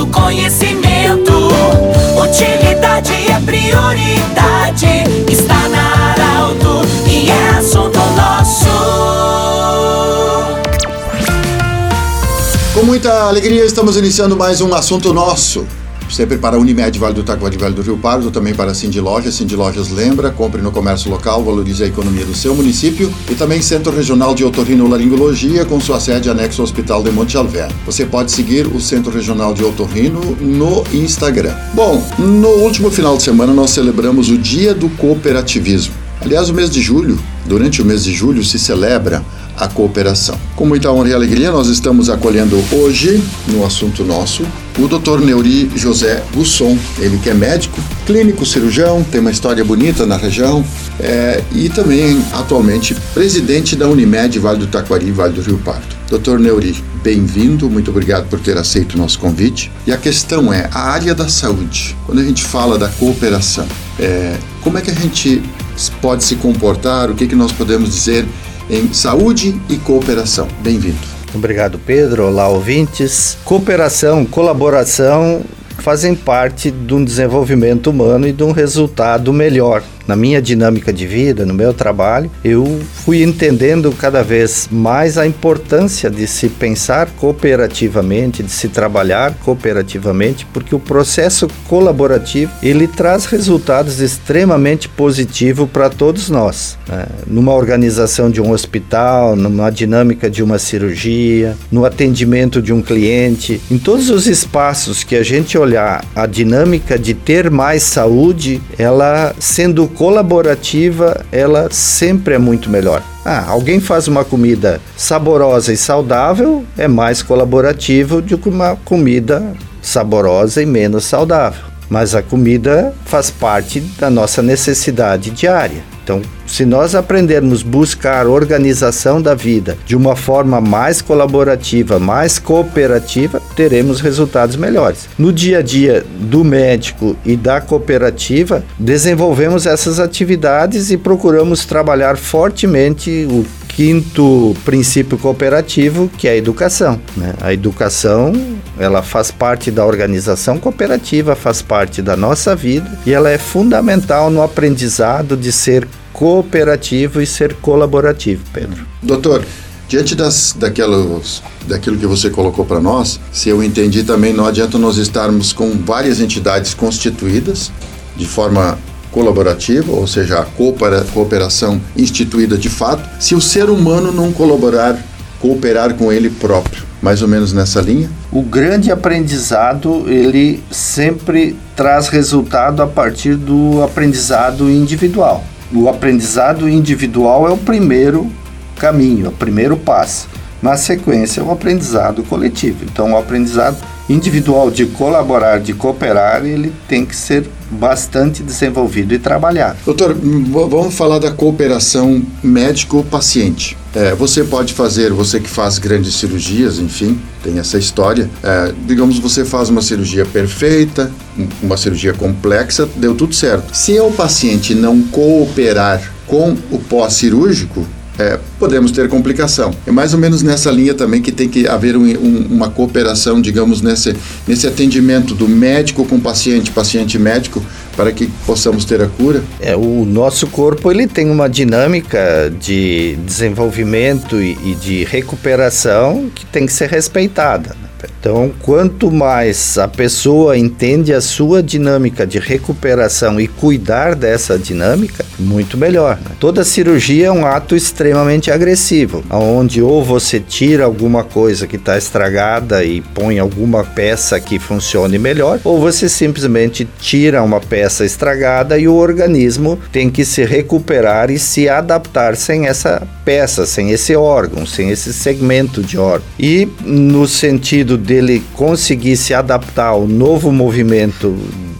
do conhecimento. Utilidade é prioridade. Está na Arauto e é assunto nosso. Com muita alegria, estamos iniciando mais um assunto nosso sempre para Unimed Vale do Taquari Vale do Rio Pardo, também para Cindy Lojas. Cindy Lojas lembra, compre no comércio local, valorize a economia do seu município e também Centro Regional de Otorrinolaringologia com sua sede anexo ao Hospital de Monte Alver. Você pode seguir o Centro Regional de Otorrino no Instagram. Bom, no último final de semana nós celebramos o Dia do Cooperativismo. Aliás, o mês de julho, durante o mês de julho, se celebra a cooperação. Com muita honra e alegria, nós estamos acolhendo hoje, no assunto nosso, o Dr. Neuri José Gusson, ele que é médico, clínico cirurgião, tem uma história bonita na região é, e também atualmente presidente da Unimed Vale do Taquari, Vale do Rio Pardo. Dr. Neuri, bem-vindo, muito obrigado por ter aceito o nosso convite. E a questão é a área da saúde. Quando a gente fala da cooperação, é, como é que a gente pode se comportar? O que, que nós podemos dizer em saúde e cooperação. Bem-vindo. Obrigado, Pedro. Olá, ouvintes. Cooperação, colaboração fazem parte de um desenvolvimento humano e de um resultado melhor na minha dinâmica de vida, no meu trabalho, eu fui entendendo cada vez mais a importância de se pensar cooperativamente, de se trabalhar cooperativamente, porque o processo colaborativo ele traz resultados extremamente positivos para todos nós. Né? Numa organização de um hospital, numa dinâmica de uma cirurgia, no atendimento de um cliente, em todos os espaços que a gente olhar a dinâmica de ter mais saúde, ela sendo colaborativa, ela sempre é muito melhor. Ah, alguém faz uma comida saborosa e saudável, é mais colaborativo do que uma comida saborosa e menos saudável. Mas a comida faz parte da nossa necessidade diária. Então, se nós aprendermos buscar organização da vida de uma forma mais colaborativa, mais cooperativa, teremos resultados melhores. No dia a dia do médico e da cooperativa, desenvolvemos essas atividades e procuramos trabalhar fortemente o quinto princípio cooperativo, que é a educação. Né? A educação ela faz parte da organização cooperativa, faz parte da nossa vida e ela é fundamental no aprendizado de ser cooperativo e ser colaborativo, Pedro. Doutor, diante das, daquelas, daquilo que você colocou para nós, se eu entendi também, não adianta nós estarmos com várias entidades constituídas de forma colaborativa, ou seja, a cooperação instituída de fato, se o ser humano não colaborar, cooperar com ele próprio. Mais ou menos nessa linha? O grande aprendizado, ele sempre traz resultado a partir do aprendizado individual. O aprendizado individual é o primeiro caminho, é o primeiro passo. Na sequência, o aprendizado coletivo. Então, o aprendizado individual de colaborar, de cooperar, ele tem que ser bastante desenvolvido e trabalhado. Doutor, vamos falar da cooperação médico-paciente. É, você pode fazer, você que faz grandes cirurgias, enfim, tem essa história. É, digamos, você faz uma cirurgia perfeita, uma cirurgia complexa, deu tudo certo. Se o paciente não cooperar com o pós-cirúrgico, é, podemos ter complicação. É mais ou menos nessa linha também que tem que haver um, um, uma cooperação, digamos, nesse, nesse atendimento do médico com paciente, paciente médico, para que possamos ter a cura. É, o nosso corpo ele tem uma dinâmica de desenvolvimento e, e de recuperação que tem que ser respeitada. Né? Então, quanto mais a pessoa entende a sua dinâmica de recuperação e cuidar dessa dinâmica, muito melhor. Né? Toda cirurgia é um ato extremamente agressivo, onde ou você tira alguma coisa que está estragada e põe alguma peça que funcione melhor, ou você simplesmente tira uma peça estragada e o organismo tem que se recuperar e se adaptar sem essa peça, sem esse órgão, sem esse segmento de órgão. E no sentido dele conseguir se adaptar ao novo movimento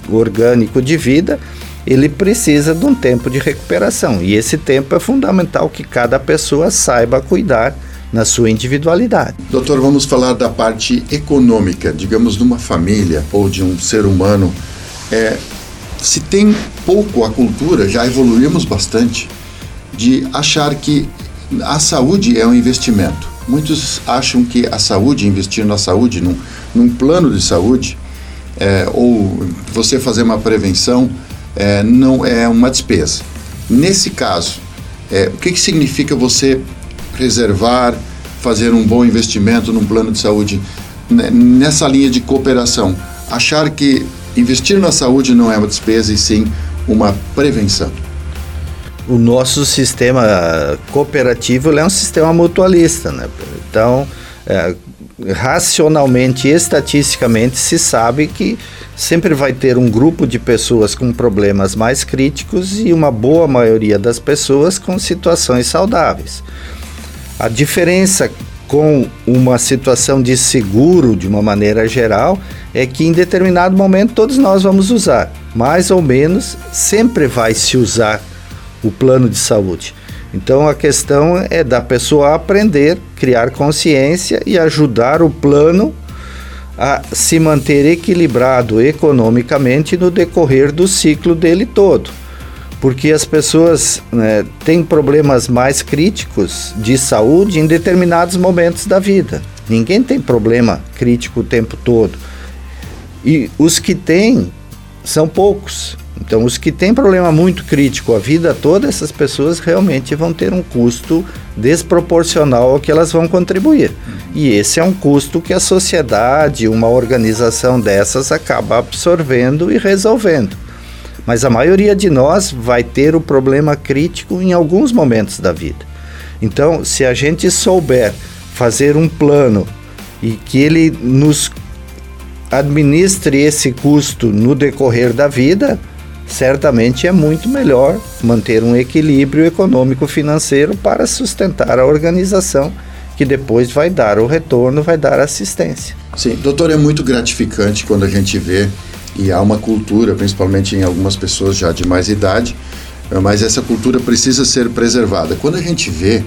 orgânico de vida, ele precisa de um tempo de recuperação. E esse tempo é fundamental que cada pessoa saiba cuidar na sua individualidade. Doutor, vamos falar da parte econômica, digamos, de uma família ou de um ser humano. É, se tem pouco a cultura, já evoluímos bastante, de achar que a saúde é um investimento. Muitos acham que a saúde, investir na saúde, num, num plano de saúde, é, ou você fazer uma prevenção é, não é uma despesa. Nesse caso, é, o que, que significa você preservar, fazer um bom investimento num plano de saúde né, nessa linha de cooperação? Achar que investir na saúde não é uma despesa e sim uma prevenção. O nosso sistema cooperativo é um sistema mutualista, né? Então, é, racionalmente e estatisticamente se sabe que sempre vai ter um grupo de pessoas com problemas mais críticos e uma boa maioria das pessoas com situações saudáveis. A diferença com uma situação de seguro de uma maneira geral é que em determinado momento todos nós vamos usar, mais ou menos sempre vai se usar o plano de saúde. Então a questão é da pessoa aprender, criar consciência e ajudar o plano a se manter equilibrado economicamente no decorrer do ciclo dele todo. Porque as pessoas né, têm problemas mais críticos de saúde em determinados momentos da vida. Ninguém tem problema crítico o tempo todo. E os que têm são poucos. Então, os que têm problema muito crítico a vida toda, essas pessoas realmente vão ter um custo desproporcional ao que elas vão contribuir. E esse é um custo que a sociedade, uma organização dessas, acaba absorvendo e resolvendo. Mas a maioria de nós vai ter o problema crítico em alguns momentos da vida. Então, se a gente souber fazer um plano e que ele nos administre esse custo no decorrer da vida, certamente é muito melhor manter um equilíbrio econômico-financeiro para sustentar a organização, que depois vai dar o retorno, vai dar assistência. Sim, doutor, é muito gratificante quando a gente vê, e há uma cultura, principalmente em algumas pessoas já de mais idade, mas essa cultura precisa ser preservada. Quando a gente vê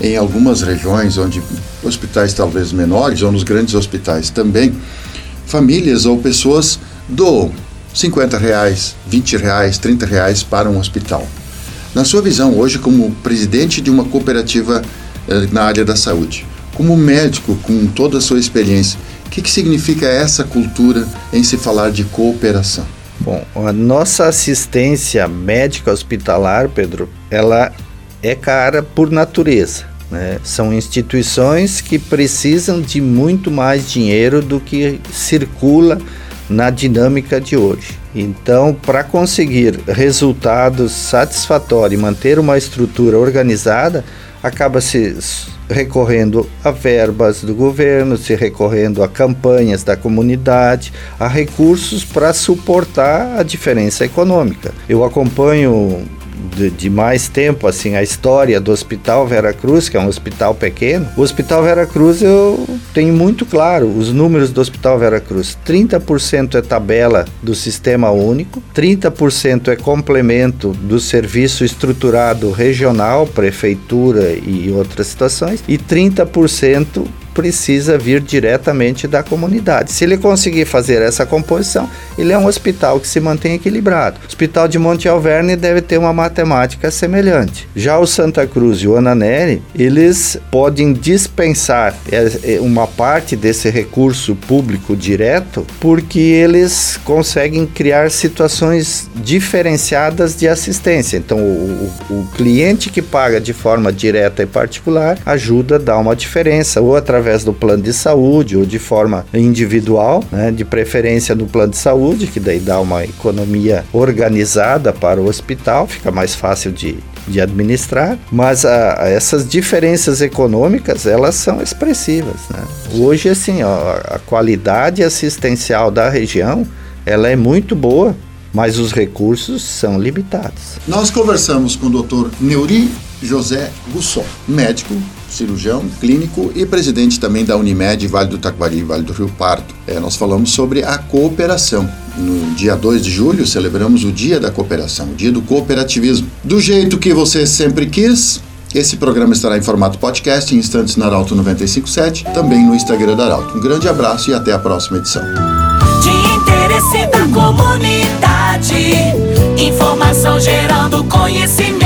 em algumas regiões, onde hospitais talvez menores, ou nos grandes hospitais também, famílias ou pessoas doam 50 reais, 20 reais, 30 reais para um hospital. Na sua visão hoje, como presidente de uma cooperativa eh, na área da saúde, como médico com toda a sua experiência, o que, que significa essa cultura em se falar de cooperação? Bom, a nossa assistência médica hospitalar, Pedro, ela é cara por natureza. Né? São instituições que precisam de muito mais dinheiro do que circula na dinâmica de hoje. Então, para conseguir resultados satisfatórios e manter uma estrutura organizada, acaba se recorrendo a verbas do governo, se recorrendo a campanhas da comunidade, a recursos para suportar a diferença econômica. Eu acompanho de, de, mais tempo assim a história do Hospital Vera Cruz, que é um hospital pequeno. O Hospital Vera Cruz eu tenho muito claro os números do Hospital Vera Cruz. 30% é tabela do sistema único, 30% é complemento do serviço estruturado regional, prefeitura e outras situações, e 30% precisa vir diretamente da comunidade. Se ele conseguir fazer essa composição, ele é um hospital que se mantém equilibrado. O Hospital de Monte Alverne deve ter uma matemática semelhante. Já o Santa Cruz e o Ananeri, eles podem dispensar é, é, uma parte desse recurso público direto porque eles conseguem criar situações diferenciadas de assistência. Então, o, o, o cliente que paga de forma direta e particular ajuda a dar uma diferença, ou através através do plano de saúde ou de forma individual, né, de preferência no plano de saúde, que daí dá uma economia organizada para o hospital, fica mais fácil de, de administrar, mas a, a essas diferenças econômicas elas são expressivas. Né? Hoje, assim, ó, a qualidade assistencial da região ela é muito boa, mas os recursos são limitados. Nós conversamos com o Dr. Neuri José Gusson, médico cirurgião clínico e presidente também da Unimed Vale do Taquari, Vale do Rio Pardo. É, nós falamos sobre a cooperação. No dia 2 de julho celebramos o Dia da Cooperação, o Dia do Cooperativismo. Do jeito que você sempre quis, esse programa estará em formato podcast em instantes na Arauto 957, também no Instagram da Arauto. Um grande abraço e até a próxima edição. De interesse da comunidade, informação gerando conhecimento